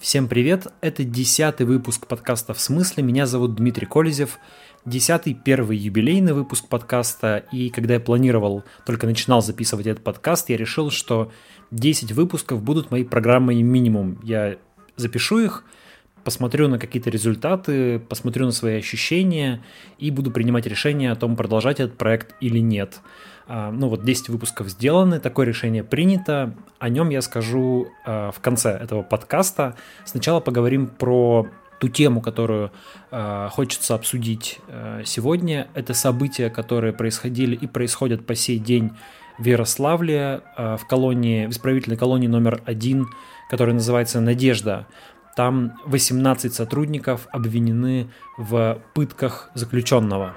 Всем привет! Это десятый выпуск подкаста «В смысле?». Меня зовут Дмитрий Колезев. Десятый, первый юбилейный выпуск подкаста. И когда я планировал, только начинал записывать этот подкаст, я решил, что 10 выпусков будут моей программой минимум. Я запишу их, посмотрю на какие-то результаты, посмотрю на свои ощущения и буду принимать решение о том, продолжать этот проект или нет. А, ну вот 10 выпусков сделаны, такое решение принято. О нем я скажу а, в конце этого подкаста. Сначала поговорим про ту тему, которую э, хочется обсудить э, сегодня. Это события, которые происходили и происходят по сей день в Ярославле, э, в колонии, в исправительной колонии номер один, которая называется «Надежда». Там 18 сотрудников обвинены в пытках заключенного.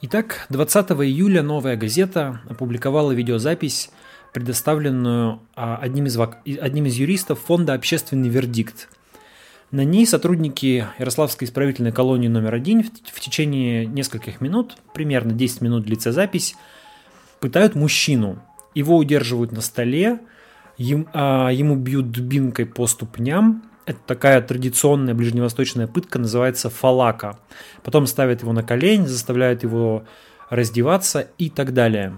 Итак, 20 июля «Новая газета» опубликовала видеозапись, предоставленную а, одним из, одним из юристов фонда «Общественный вердикт». На ней сотрудники Ярославской исправительной колонии номер один в течение нескольких минут, примерно 10 минут длится запись, пытают мужчину. Его удерживают на столе, ему, а, ему бьют дубинкой по ступням, это такая традиционная ближневосточная пытка, называется фалака. Потом ставят его на колени, заставляют его раздеваться и так далее.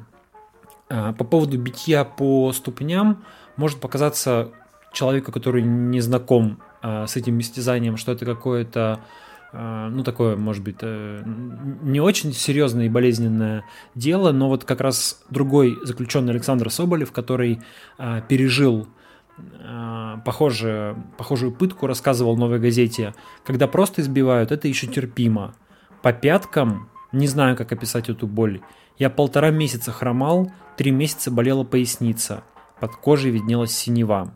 А, по поводу битья по ступням может показаться человеку, который не знаком а, с этим истязанием, что это какое-то ну, такое, может быть, э, не очень серьезное и болезненное дело, но вот как раз другой заключенный Александр Соболев, который пережил а, похожую, похожую пытку рассказывал в «Новой газете». Когда просто избивают, это еще терпимо. По пяткам, не знаю, как описать эту боль. Я полтора месяца хромал, три месяца болела поясница. Под кожей виднелась синева.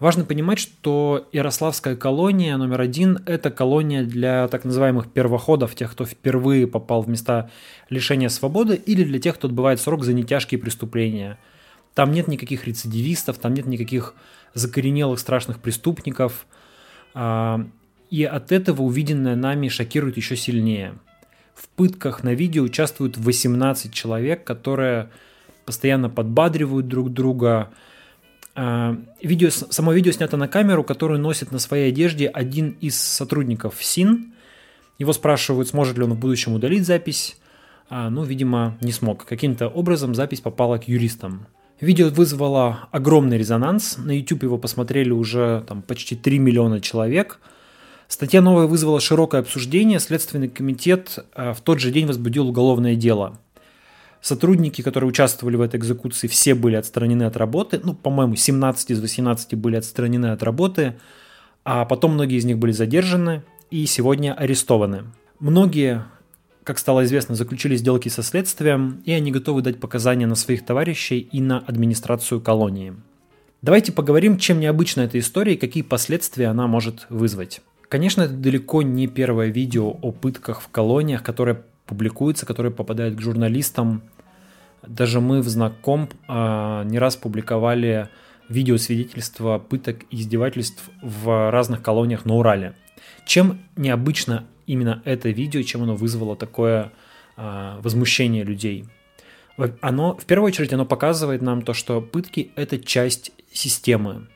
Важно понимать, что Ярославская колония номер один – это колония для так называемых первоходов, тех, кто впервые попал в места лишения свободы, или для тех, кто отбывает срок за нетяжкие преступления. Там нет никаких рецидивистов, там нет никаких закоренелых страшных преступников. А, и от этого увиденное нами шокирует еще сильнее. В пытках на видео участвуют 18 человек, которые постоянно подбадривают друг друга, видео, само видео снято на камеру, которую носит на своей одежде один из сотрудников СИН. Его спрашивают, сможет ли он в будущем удалить запись. А, ну, видимо, не смог. Каким-то образом запись попала к юристам. Видео вызвало огромный резонанс. На YouTube его посмотрели уже там, почти 3 миллиона человек. Статья новая вызвала широкое обсуждение. Следственный комитет а, в тот же день возбудил уголовное дело – Сотрудники, которые участвовали в этой экзекуции, все были отстранены от работы. Ну, по-моему, 17 из 18 были отстранены от работы, а потом многие из них были задержаны и сегодня арестованы. Многие, как стало известно, заключили сделки со следствием, и они готовы дать показания на своих товарищей и на администрацию колонии. Давайте поговорим, чем необычна эта история и какие последствия она может вызвать. Конечно, это далеко не первое видео о пытках в колониях, которое публикуется, которые попадают к журналистам. Даже мы в Знаком э, не раз публиковали видеосвидетельства пыток и издевательств в разных колониях на Урале. Чем необычно именно это видео, чем оно вызвало такое э, возмущение людей? Оно, в первую очередь, оно показывает нам то, что пытки – это часть системы.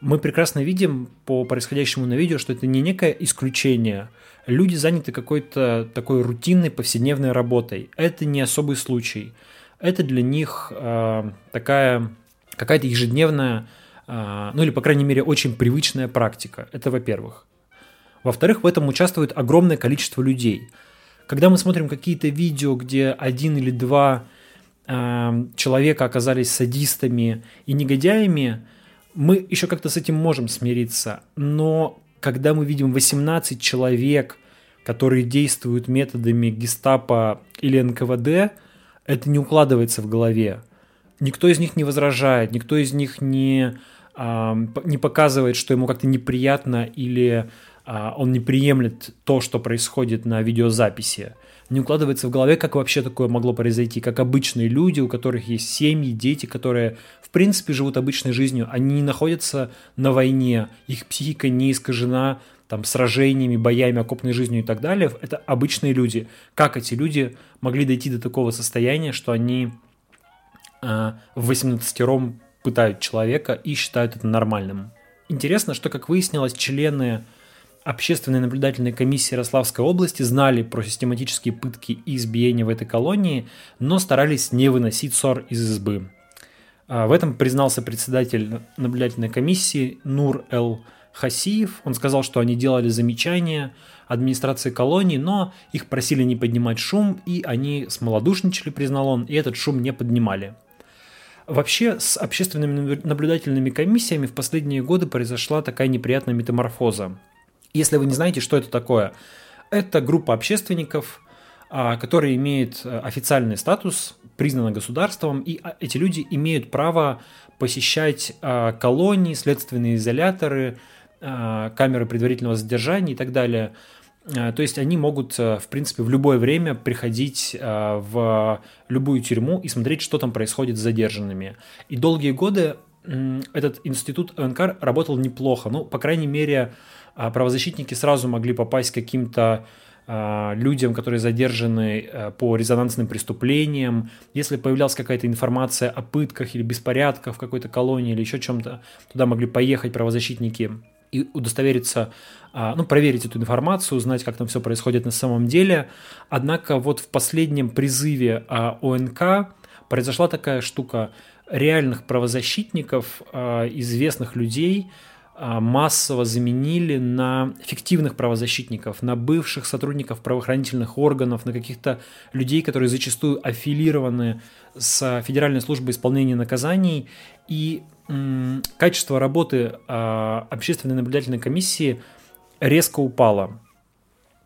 Мы прекрасно видим по происходящему на видео, что это не некое исключение – люди заняты какой-то такой рутинной повседневной работой. Это не особый случай. Это для них э, такая какая-то ежедневная, э, ну или, по крайней мере, очень привычная практика. Это во-первых. Во-вторых, в этом участвует огромное количество людей. Когда мы смотрим какие-то видео, где один или два э, человека оказались садистами и негодяями, мы еще как-то с этим можем смириться. Но когда мы видим 18 человек, которые действуют методами гестапо или НКВД, это не укладывается в голове. Никто из них не возражает, никто из них не, а, не показывает, что ему как-то неприятно или а, он не приемлет то, что происходит на видеозаписи. Не укладывается в голове, как вообще такое могло произойти, как обычные люди, у которых есть семьи, дети, которые в принципе живут обычной жизнью, они не находятся на войне, их психика не искажена там, сражениями, боями, окопной жизнью и так далее. Это обычные люди. Как эти люди могли дойти до такого состояния, что они э, в 18-ром пытают человека и считают это нормальным? Интересно, что, как выяснилось, члены общественной наблюдательной комиссии Ярославской области знали про систематические пытки и избиения в этой колонии, но старались не выносить ссор из избы. А, в этом признался председатель наблюдательной комиссии Нур Эл Хасиев. Он сказал, что они делали замечания администрации колонии, но их просили не поднимать шум, и они смолодушничали, признал он, и этот шум не поднимали. Вообще с общественными наблюдательными комиссиями в последние годы произошла такая неприятная метаморфоза. Если вы не знаете, что это такое, это группа общественников, а, которые имеют э, официальный статус, признана государством, и а, эти люди имеют право посещать а, колонии, следственные изоляторы, камеры предварительного задержания и так далее. То есть они могут, э, в принципе, в любое время приходить в любую тюрьму и смотреть, что там происходит с задержанными. И долгие годы этот институт ОНК работал неплохо. Ну, по крайней мере, правозащитники сразу могли попасть к каким-то людям, которые задержаны э, по резонансным преступлениям. Если появлялась какая-то информация о пытках или беспорядках в какой-то колонии или еще чем-то, туда могли поехать правозащитники и удостовериться, а, ну, проверить эту информацию, узнать, как там все происходит на самом деле. Однако вот в последнем призыве ОНК произошла такая штука реальных правозащитников, известных людей – массово заменили на фиктивных правозащитников, на бывших сотрудников правоохранительных органов, на каких-то людей, которые зачастую аффилированы с Федеральной службой исполнения наказаний. И м, качество работы а, общественной наблюдательной комиссии резко упало.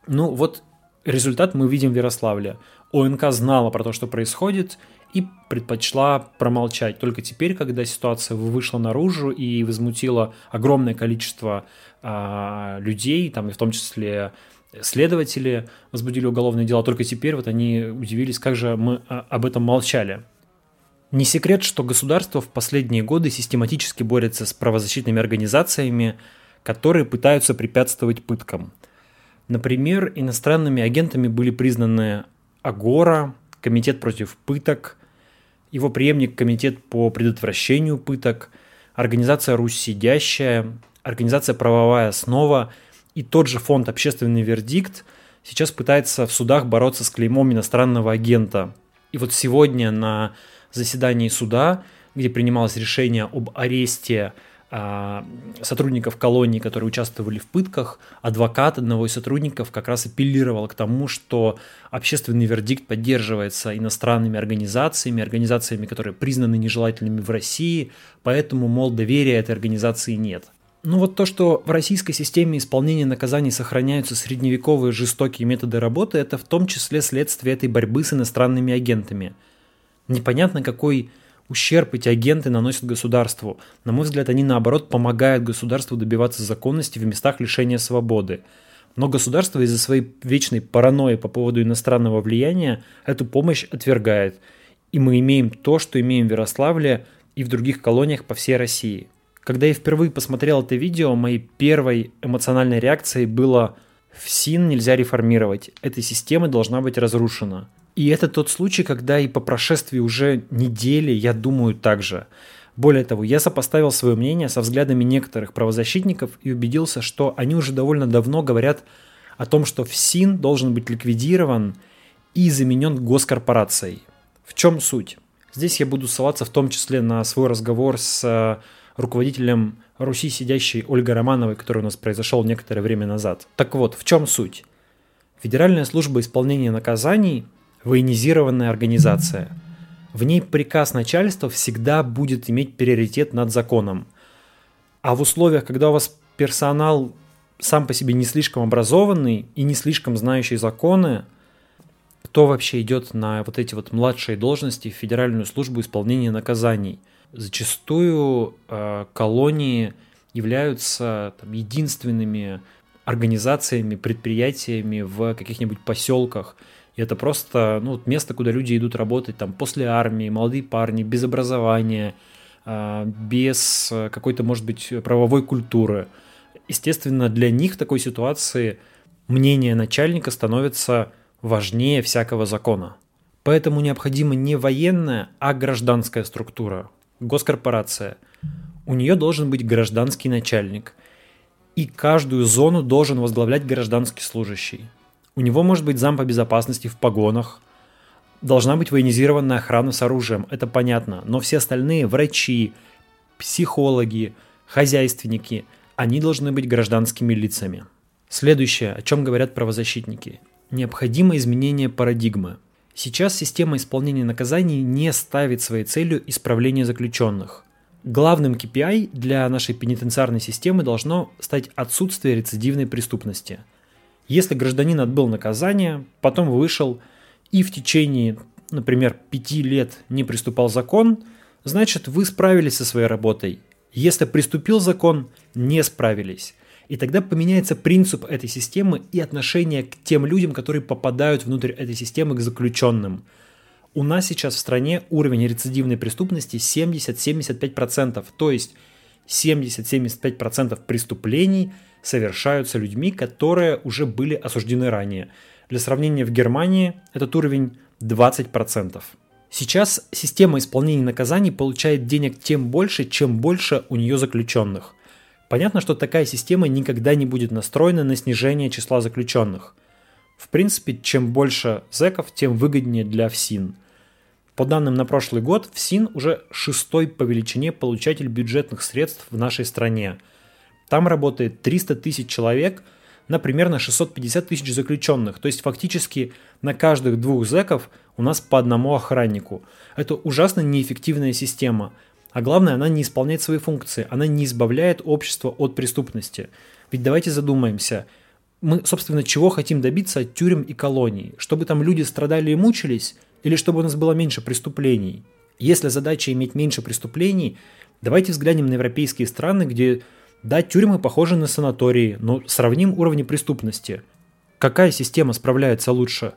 Ну вот результат мы видим в Ярославле. ОНК знала про то, что происходит, и предпочла промолчать. Только теперь, когда ситуация вышла наружу и возмутила огромное количество а, людей, там, и в том числе следователи возбудили уголовное дело, только теперь вот они удивились, как же мы а, об этом молчали. Не секрет, что государство в последние годы систематически борется с правозащитными организациями, которые пытаются препятствовать пыткам. Например, иностранными агентами были признаны Агора, Комитет против пыток, его преемник Комитет по предотвращению пыток, Организация «Русь сидящая», Организация «Правовая основа» и тот же фонд «Общественный вердикт» сейчас пытается в судах бороться с клеймом иностранного агента. И вот сегодня на заседании суда, где принималось решение об аресте сотрудников колонии, которые участвовали в пытках, адвокат одного из сотрудников как раз апеллировал к тому, что общественный вердикт поддерживается иностранными организациями, организациями, которые признаны нежелательными в России, поэтому, мол, доверия этой организации нет. Ну вот то, что в российской системе исполнения наказаний сохраняются средневековые жестокие методы работы, это в том числе следствие этой борьбы с иностранными агентами. Непонятно, какой ущерб эти агенты наносят государству. На мой взгляд, они наоборот помогают государству добиваться законности в местах лишения свободы. Но государство из-за своей вечной паранойи по поводу иностранного влияния эту помощь отвергает. И мы имеем то, что имеем в Ярославле и в других колониях по всей России. Когда я впервые посмотрел это видео, моей первой эмоциональной реакцией было «ФСИН нельзя реформировать, эта система должна быть разрушена». И это тот случай, когда и по прошествии уже недели я думаю так же. Более того, я сопоставил свое мнение со взглядами некоторых правозащитников и убедился, что они уже довольно давно говорят о том, что ФСИН должен быть ликвидирован и заменен госкорпорацией. В чем суть? Здесь я буду ссылаться в том числе на свой разговор с э, руководителем Руси сидящей Ольгой Романовой, который у нас произошел некоторое время назад. Так вот, в чем суть? Федеральная служба исполнения наказаний военизированная организация. В ней приказ начальства всегда будет иметь приоритет над законом. А в условиях, когда у вас персонал сам по себе не слишком образованный и не слишком знающий законы, кто вообще идет на вот эти вот младшие должности в Федеральную службу исполнения наказаний? Зачастую э, колонии являются там, единственными организациями, предприятиями в каких-нибудь поселках. И это просто ну, место, куда люди идут работать там после армии, молодые парни, без образования, а, без какой-то, может быть, правовой культуры. Естественно, для них в такой ситуации мнение начальника становится важнее всякого закона. Поэтому необходима не военная, а гражданская структура, госкорпорация. У нее должен быть гражданский начальник. И каждую зону должен возглавлять гражданский служащий. У него может быть зам по безопасности в погонах. Должна быть военизированная охрана с оружием, это понятно. Но все остальные врачи, психологи, хозяйственники, они должны быть гражданскими лицами. Следующее, о чем говорят правозащитники. Необходимо изменение парадигмы. Сейчас система исполнения наказаний не ставит своей целью исправление заключенных. Главным KPI для нашей пенитенциарной системы должно стать отсутствие рецидивной преступности. Если гражданин отбыл наказание, потом вышел и в течение, например, пяти лет не приступал закон, значит вы справились со своей работой. Если приступил закон, не справились. И тогда поменяется принцип этой системы и отношение к тем людям, которые попадают внутрь этой системы, к заключенным. У нас сейчас в стране уровень рецидивной преступности 70-75%, то есть 70-75% преступлений совершаются людьми, которые уже были осуждены ранее. Для сравнения, в Германии этот уровень 20%. Сейчас система исполнения наказаний получает денег тем больше, чем больше у нее заключенных – Понятно, что такая система никогда не будет настроена на снижение числа заключенных. В принципе, чем больше зэков, тем выгоднее для ФСИН. По данным на прошлый год, ФСИН уже шестой по величине получатель бюджетных средств в нашей стране. Там работает 300 тысяч человек на примерно 650 тысяч заключенных. То есть фактически на каждых двух зэков у нас по одному охраннику. Это ужасно неэффективная система. А главное, она не исполняет свои функции, она не избавляет общество от преступности. Ведь давайте задумаемся, мы, собственно, чего хотим добиться от тюрем и колоний? Чтобы там люди страдали и мучились? Или чтобы у нас было меньше преступлений? Если задача иметь меньше преступлений, давайте взглянем на европейские страны, где, да, тюрьмы похожи на санатории, но сравним уровни преступности. Какая система справляется лучше?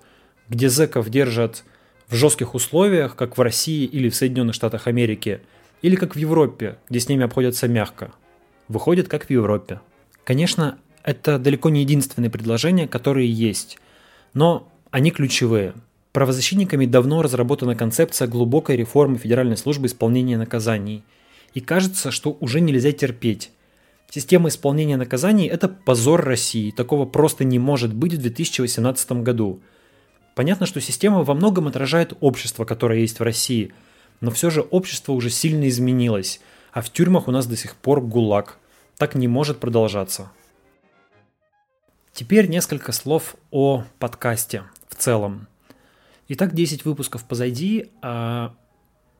Где зэков держат в жестких условиях, как в России или в Соединенных Штатах Америки – или как в Европе, где с ними обходятся мягко. Выходит, как в Европе. Конечно, это далеко не единственные предложения, которые есть, но они ключевые. Правозащитниками давно разработана концепция глубокой реформы Федеральной службы исполнения наказаний. И кажется, что уже нельзя терпеть. Система исполнения наказаний – это позор России. Такого просто не может быть в 2018 году. Понятно, что система во многом отражает общество, которое есть в России – но все же общество уже сильно изменилось, а в тюрьмах у нас до сих пор гулаг. Так не может продолжаться. Теперь несколько слов о подкасте в целом. Итак, 10 выпусков позади. А,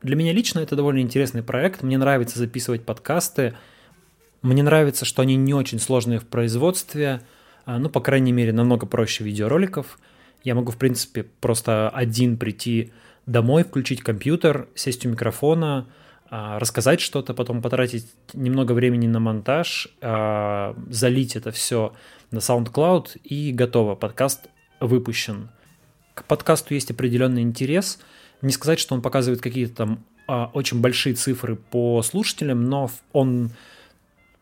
для меня лично это довольно интересный проект. Мне нравится записывать подкасты. Мне нравится, что они не очень сложные в производстве. А, ну, по крайней мере, намного проще видеороликов. Я могу, в принципе, просто один прийти домой, включить компьютер, сесть у микрофона, а, рассказать что-то, потом потратить немного времени на монтаж, залить это все на SoundCloud и готово, подкаст выпущен. К подкасту есть определенный интерес. Не сказать, что он показывает какие-то там а, очень большие цифры по слушателям, но он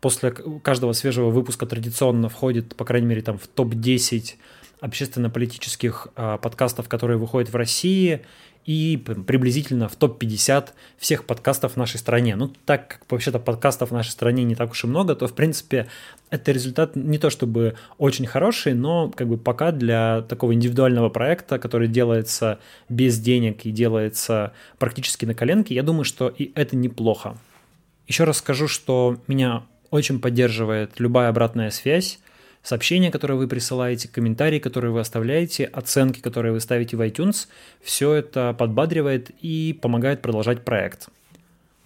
после каждого свежего выпуска традиционно входит, по крайней мере, там в топ-10 общественно-политических подкастов, которые выходят в России – и приблизительно в топ-50 всех подкастов в нашей стране. Ну, так как вообще-то подкастов в нашей стране не так уж и много, то, в принципе, это результат не то чтобы очень хороший, но как бы пока для такого индивидуального проекта, который делается без денег и делается практически на коленке, я думаю, что и это неплохо. Еще раз скажу, что меня очень поддерживает любая обратная связь, сообщения, которые вы присылаете, комментарии, которые вы оставляете, оценки, которые вы ставите в iTunes, все это подбадривает и помогает продолжать проект.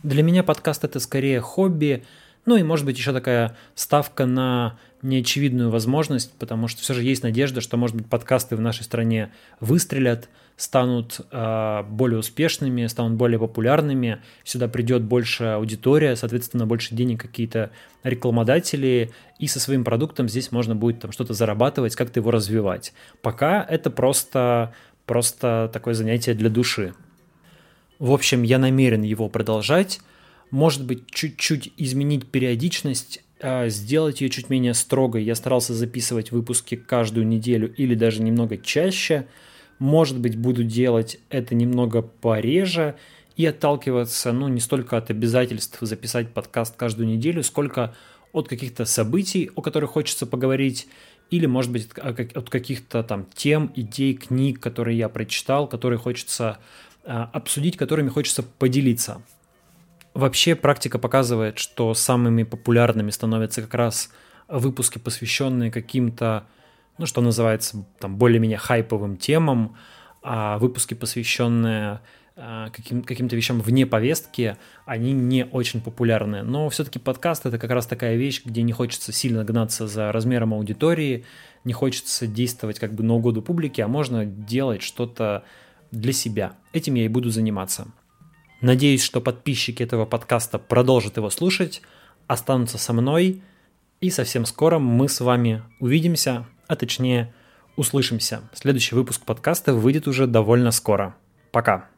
Для меня подкаст это скорее хобби, Ну и может быть еще такая ставка на неочевидную возможность, потому что все же есть надежда, что, может быть, подкасты в нашей стране выстрелят, станут э, более успешными, станут более популярными, сюда придет больше аудитория, соответственно, больше денег какие-то рекламодатели, и со своим продуктом здесь можно будет там что-то зарабатывать, как-то его развивать. Пока это просто, просто такое занятие для души. В общем, я намерен его продолжать, может быть, чуть-чуть изменить периодичность, а, сделать ее чуть менее строгой. Я старался записывать выпуски каждую неделю или даже немного чаще. Может быть, буду делать это немного пореже и отталкиваться, ну, не столько от обязательств записать подкаст каждую неделю, сколько от каких-то событий, о которых хочется поговорить, или, может быть, от каких-то там тем, идей, книг, которые я прочитал, которые хочется а, обсудить, которыми хочется поделиться. Вообще практика показывает, что самыми популярными становятся как раз выпуски, посвященные каким-то, ну, что называется, там, более-менее хайповым темам, а выпуски, посвященные а, каким, каким-то вещам вне повестки, они не очень популярны. Но все-таки подкаст это как раз такая вещь, где не хочется сильно гнаться за размером аудитории, не хочется действовать как бы на угоду публике, а можно делать что-то для себя. Этим я и буду заниматься. Надеюсь, что подписчики этого подкаста продолжат его слушать, останутся со мной, и совсем скоро мы с вами увидимся, а точнее услышимся. Следующий выпуск подкаста выйдет уже довольно скоро. Пока.